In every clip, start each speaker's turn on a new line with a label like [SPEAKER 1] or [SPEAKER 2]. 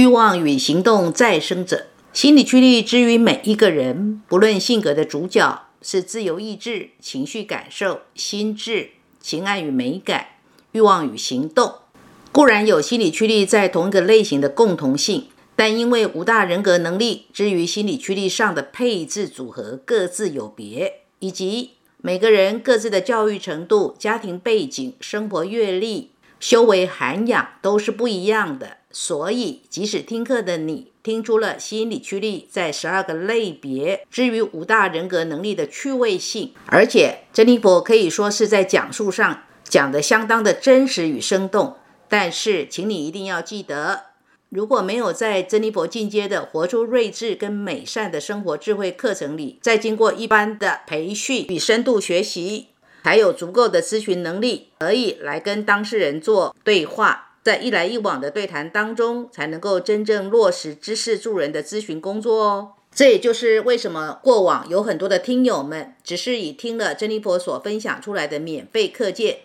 [SPEAKER 1] 欲望与行动再生者，心理驱力之于每一个人，不论性格的主角是自由意志、情绪感受、心智、情爱与美感、欲望与行动，固然有心理驱力在同一个类型的共同性，但因为五大人格能力之于心理驱力上的配置组合各自有别，以及每个人各自的教育程度、家庭背景、生活阅历、修为涵养都是不一样的，所以即使听课的你听出了心理驱力在十二个类别之于五大人格能力的趣味性，而且珍妮佛可以说是在讲述上讲得相当的真实与生动。但是，请你一定要记得。如果没有在珍妮佛进阶的活出睿智跟美善的生活智慧课程里，再经过一般的培训与深度学习，还有足够的咨询能力，可以来跟当事人做对话，在一来一往的对谈当中，才能够真正落实知识助人的咨询工作哦。这也就是为什么过往有很多的听友们，只是以听了珍妮佛所分享出来的免费课件，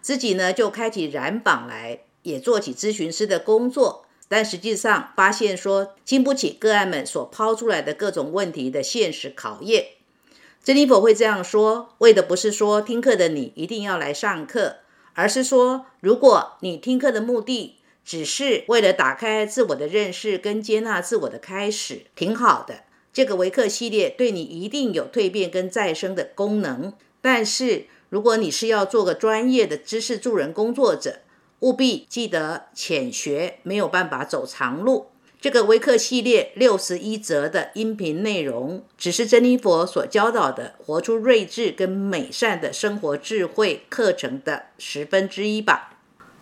[SPEAKER 1] 自己呢就开启染榜来，也做起咨询师的工作。但实际上发现说，经不起个案们所抛出来的各种问题的现实考验。珍妮佛会这样说，为的不是说听课的你一定要来上课，而是说，如果你听课的目的只是为了打开自我的认识跟接纳自我的开始，挺好的。这个维克系列对你一定有蜕变跟再生的功能。但是，如果你是要做个专业的知识助人工作者，务必记得浅学没有办法走长路。这个微课系列六十一则的音频内容，只是珍妮佛所教导的活出睿智跟美善的生活智慧课程的十分之一吧。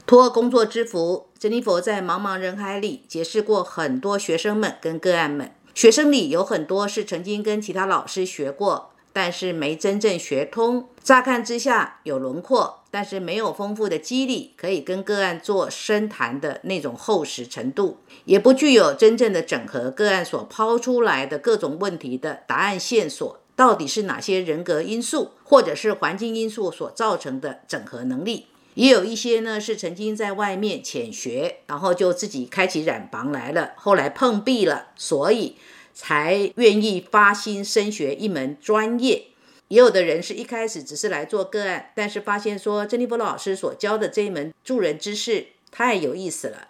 [SPEAKER 1] 托工作之福，珍妮佛在茫茫人海里结识过很多学生们跟个案们。学生里有很多是曾经跟其他老师学过。但是没真正学通，乍看之下有轮廓，但是没有丰富的激励，可以跟个案做深谈的那种厚实程度，也不具有真正的整合个案所抛出来的各种问题的答案线索，到底是哪些人格因素或者是环境因素所造成的整合能力？也有一些呢是曾经在外面浅学，然后就自己开启染房来了，后来碰壁了，所以。才愿意发心深学一门专业，也有的人是一开始只是来做个案，但是发现说珍妮佛老师所教的这一门助人知识太有意思了，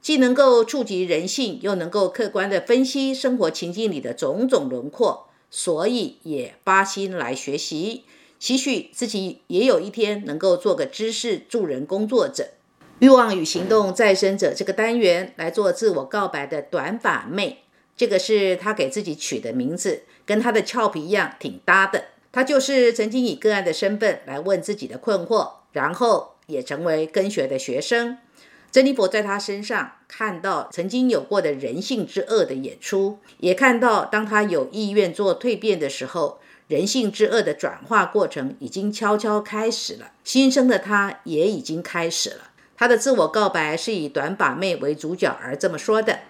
[SPEAKER 1] 既能够触及人性，又能够客观的分析生活情境里的种种轮廓，所以也发心来学习，期许自己也有一天能够做个知识助人工作者。欲望与行动再生者这个单元来做自我告白的短发妹。这个是他给自己取的名字，跟他的俏皮一样，挺搭的。他就是曾经以个案的身份来问自己的困惑，然后也成为跟学的学生。珍妮佛在他身上看到曾经有过的人性之恶的演出，也看到当他有意愿做蜕变的时候，人性之恶的转化过程已经悄悄开始了。新生的他也已经开始了。他的自我告白是以短把妹为主角而这么说的。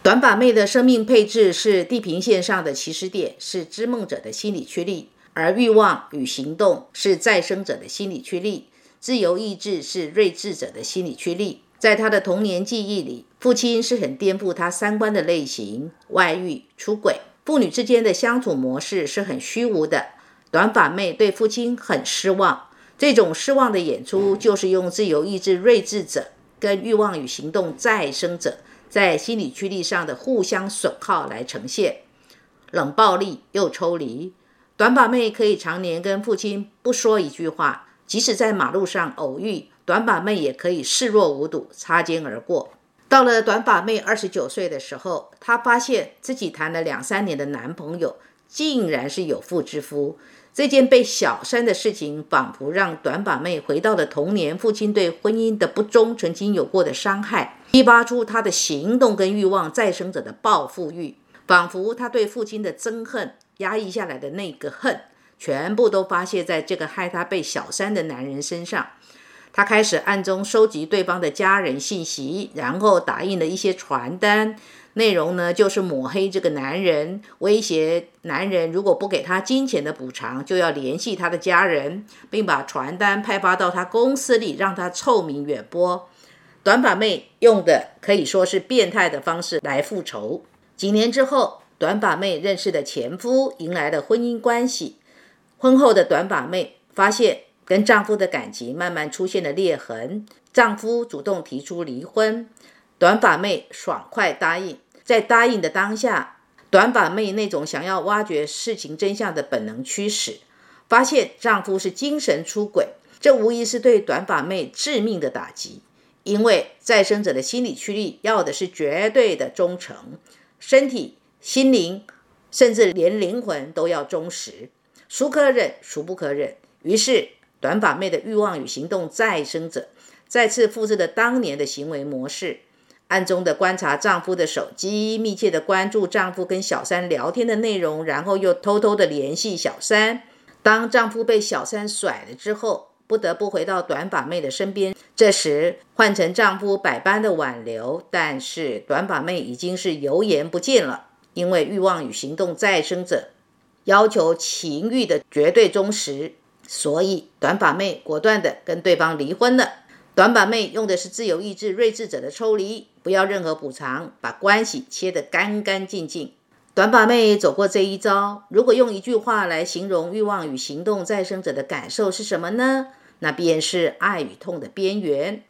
[SPEAKER 1] 短发妹的生命配置是地平线上的起始点，是织梦者的心理驱力；而欲望与行动是再生者的心理驱力，自由意志是睿智者的心理驱力。在他的童年记忆里，父亲是很颠覆他三观的类型，外遇、出轨，父女之间的相处模式是很虚无的。短发妹对父亲很失望，这种失望的演出就是用自由意志睿智者跟欲望与行动再生者。在心理驱力上的互相损耗来呈现，冷暴力又抽离。短发妹可以常年跟父亲不说一句话，即使在马路上偶遇，短发妹也可以视若无睹，擦肩而过。到了短发妹二十九岁的时候，她发现自己谈了两三年的男朋友，竟然是有妇之夫。这件被小三的事情，仿佛让短发妹回到了童年父亲对婚姻的不忠曾经有过的伤害，激发出她的行动跟欲望再生者的报复欲，仿佛她对父亲的憎恨压抑下来的那个恨，全部都发泄在这个害她被小三的男人身上。她开始暗中收集对方的家人信息，然后打印了一些传单。内容呢，就是抹黑这个男人，威胁男人如果不给他金钱的补偿，就要联系他的家人，并把传单派发到他公司里，让他臭名远播。短发妹用的可以说是变态的方式来复仇。几年之后，短发妹认识的前夫迎来了婚姻关系。婚后的短发妹发现跟丈夫的感情慢慢出现了裂痕，丈夫主动提出离婚，短发妹爽快答应。在答应的当下，短发妹那种想要挖掘事情真相的本能驱使，发现丈夫是精神出轨，这无疑是对短发妹致命的打击。因为再生者的心理驱力要的是绝对的忠诚，身体、心灵，甚至连灵魂都要忠实，孰可忍，孰不可忍。于是，短发妹的欲望与行动再生者再次复制了当年的行为模式，暗中的观察丈夫的手机，密切的关注丈夫跟小三聊天的内容，然后又偷偷的联系小三。当丈夫被小三甩了之后，不得不回到短发妹的身边。这时换成丈夫百般的挽留，但是短发妹已经是油盐不进了。因为欲望与行动再生者要求情欲的绝对忠实，所以短发妹果断的跟对方离婚了。短发妹用的是自由意志睿智者的抽离，不要任何补偿，把关系切得干干净净。短发妹走过这一招，如果用一句话来形容欲望与行动再生者的感受是什么呢？那便是爱与痛的边缘。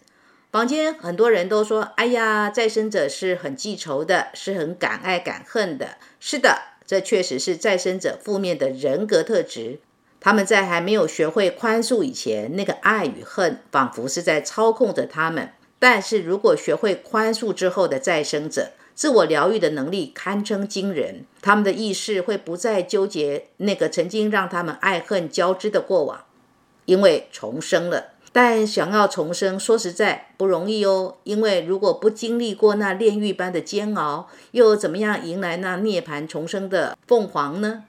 [SPEAKER 1] 坊间很多人都说：“哎呀，再生者是很记仇的，是很敢爱敢恨的。”是的，这确实是再生者负面的人格特质。他们在还没有学会宽恕以前，那个爱与恨仿佛是在操控着他们。但是如果学会宽恕之后的再生者，自我疗愈的能力堪称惊人。他们的意识会不再纠结那个曾经让他们爱恨交织的过往。因为重生了，但想要重生，说实在不容易哦。因为如果不经历过那炼狱般的煎熬，又怎么样迎来那涅槃重生的凤凰呢？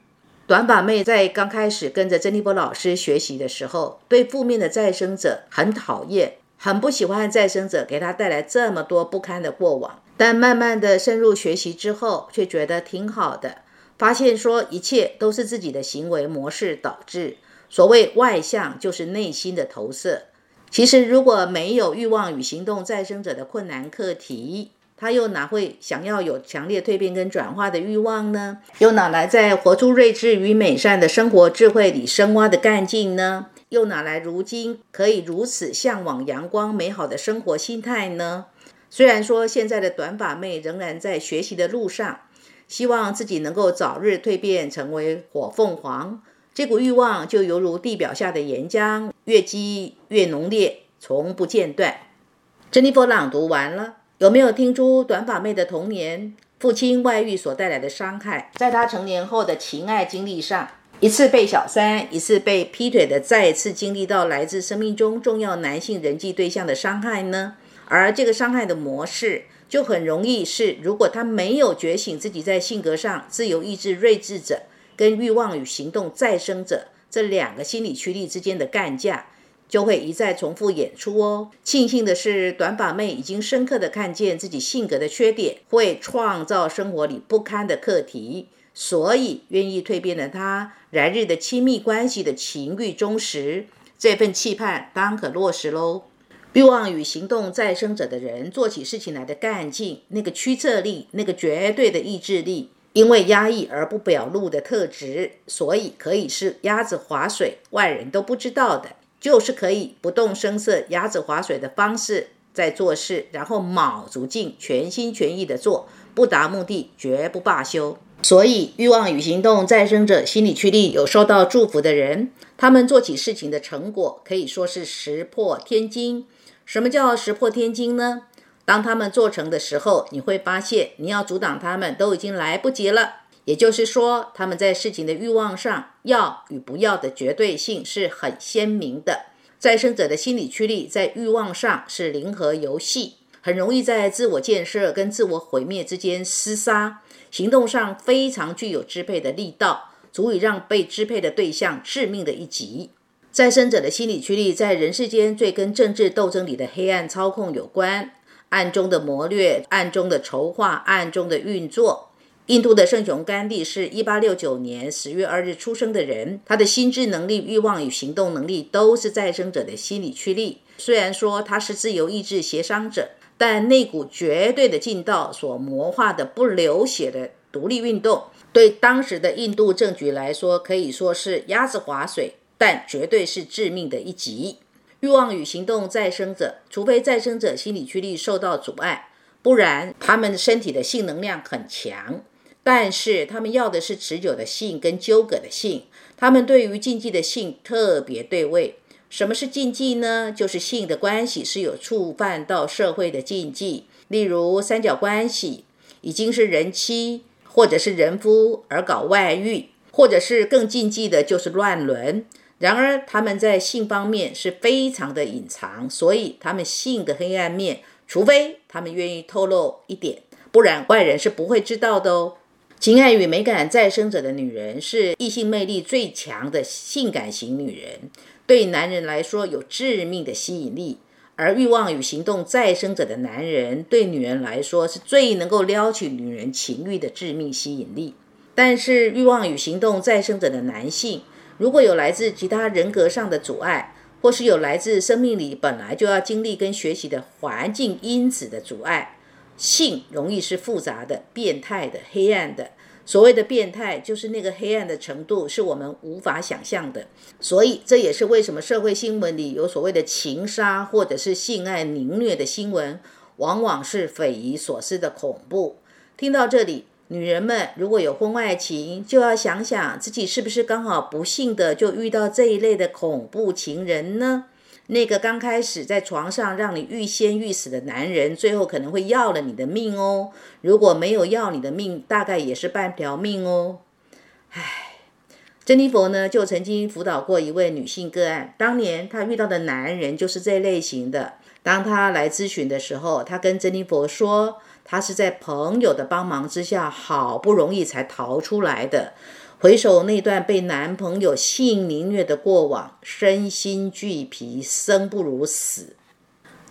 [SPEAKER 1] 短发妹在刚开始跟着珍妮波老师学习的时候，对负面的再生者很讨厌，很不喜欢再生者给她带来这么多不堪的过往。但慢慢的深入学习之后，却觉得挺好的，发现说一切都是自己的行为模式导致。所谓外向，就是内心的投射。其实，如果没有欲望与行动再生者的困难课题，他又哪会想要有强烈蜕变跟转化的欲望呢？又哪来在活出睿智与美善的生活智慧里深挖的干劲呢？又哪来如今可以如此向往阳光美好的生活心态呢？虽然说现在的短发妹仍然在学习的路上，希望自己能够早日蜕变成为火凤凰。这股欲望就犹如地表下的岩浆，越积越浓烈，从不间断。珍妮佛朗读完了，有没有听出短发妹的童年父亲外遇所带来的伤害，在她成年后的情爱经历上，一次被小三，一次被劈腿的，再一次经历到来自生命中重要男性人际对象的伤害呢？而这个伤害的模式，就很容易是，如果他没有觉醒自己在性格上自由意志睿智者。跟欲望与行动再生者这两个心理驱力之间的干架，就会一再重复演出哦。庆幸的是，短发妹已经深刻的看见自己性格的缺点，会创造生活里不堪的课题，所以愿意蜕变的她，来日的亲密关系的情欲忠实，这份期盼当可落实喽。欲望与行动再生者的人，做起事情来的干劲，那个驱策力，那个绝对的意志力。因为压抑而不表露的特质，所以可以是鸭子划水，外人都不知道的，就是可以不动声色、鸭子划水的方式在做事，然后卯足劲、全心全意的做，不达目的绝不罢休。所以，欲望与行动再生者心理驱力有受到祝福的人，他们做起事情的成果可以说是石破天惊。什么叫石破天惊呢？当他们做成的时候，你会发现你要阻挡他们都已经来不及了。也就是说，他们在事情的欲望上要与不要的绝对性是很鲜明的。再生者的心理驱力在欲望上是零和游戏，很容易在自我建设跟自我毁灭之间厮杀。行动上非常具有支配的力道，足以让被支配的对象致命的一击。再生者的心理驱力在人世间最跟政治斗争里的黑暗操控有关。暗中的谋略，暗中的筹划，暗中的运作。印度的圣雄甘地是一八六九年十月二日出生的人，他的心智能力、欲望与行动能力都是再生者的心理驱力。虽然说他是自由意志协商者，但那股绝对的劲道所魔化的不流血的独立运动，对当时的印度政局来说，可以说是鸭子划水，但绝对是致命的一击。欲望与行动再生者，除非再生者心理驱力受到阻碍，不然他们身体的性能量很强。但是他们要的是持久的性跟纠葛的性，他们对于禁忌的性特别对位。什么是禁忌呢？就是性的关系是有触犯到社会的禁忌，例如三角关系，已经是人妻或者是人夫而搞外遇，或者是更禁忌的就是乱伦。然而他们在性方面是非常的隐藏，所以他们性的黑暗面，除非他们愿意透露一点，不然外人是不会知道的哦。情爱与美感再生者的女人是异性魅力最强的性感型女人。对男人来说有致命的吸引力，而欲望与行动再生者的男人对女人来说是最能够撩起女人情欲的致命吸引力。但是，欲望与行动再生者的男性，如果有来自其他人格上的阻碍，或是有来自生命里本来就要经历跟学习的环境因子的阻碍，性容易是复杂的、变态的、黑暗的。所谓的变态，就是那个黑暗的程度是我们无法想象的。所以，这也是为什么社会新闻里有所谓的情杀或者是性爱凌虐的新闻，往往是匪夷所思的恐怖。听到这里，女人们如果有婚外情，就要想想自己是不是刚好不幸的就遇到这一类的恐怖情人呢？那个刚开始在床上让你欲仙欲死的男人，最后可能会要了你的命哦。如果没有要你的命，大概也是半条命哦。唉，珍妮佛呢，就曾经辅导过一位女性个案，当年她遇到的男人就是这类型的。当她来咨询的时候，她跟珍妮佛说，她是在朋友的帮忙之下，好不容易才逃出来的。回首那段被男朋友性凌虐的过往，身心俱疲，生不如死。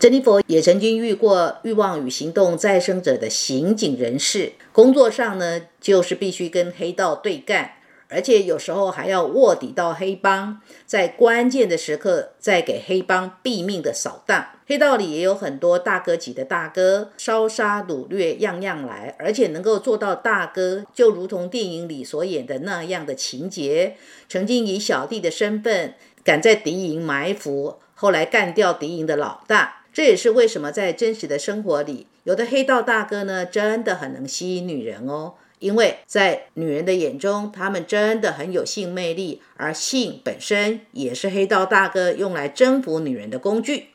[SPEAKER 1] 珍妮佛也曾经遇过欲望与行动再生者的刑警人士，工作上呢，就是必须跟黑道对干。而且有时候还要卧底到黑帮，在关键的时刻再给黑帮毙命的扫荡。黑道里也有很多大哥级的大哥，烧杀掳掠样样来，而且能够做到大哥，就如同电影里所演的那样的情节。曾经以小弟的身份敢在敌营埋伏，后来干掉敌营的老大。这也是为什么在真实的生活里，有的黑道大哥呢，真的很能吸引女人哦。因为在女人的眼中，他们真的很有性魅力，而性本身也是黑道大哥用来征服女人的工具。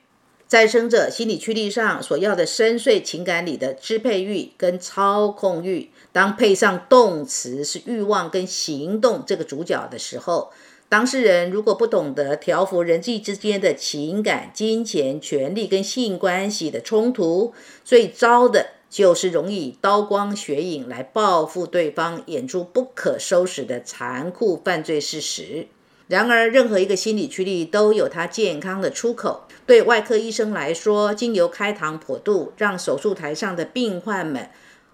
[SPEAKER 1] 再生者心理驱力上所要的深邃情感里的支配欲跟操控欲，当配上动词是欲望跟行动这个主角的时候，当事人如果不懂得调服人际之间的情感、金钱、权力跟性关系的冲突，最糟的。就是容易刀光血影来报复对方，演出不可收拾的残酷犯罪事实。然而，任何一个心理驱力都有它健康的出口。对外科医生来说，经由开膛破肚，让手术台上的病患们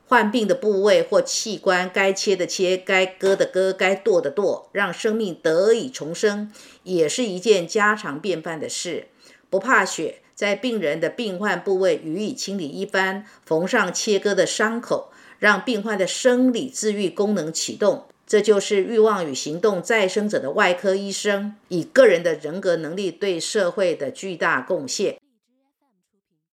[SPEAKER 1] 患病的部位或器官该切的切，该割的割，该剁的剁，让生命得以重生，也是一件家常便饭的事。不怕血。在病人的病患部位予以清理一番，缝上切割的伤口，让病患的生理治愈功能启动。这就是欲望与行动再生者的外科医生以个人的人格能力对社会的巨大贡献。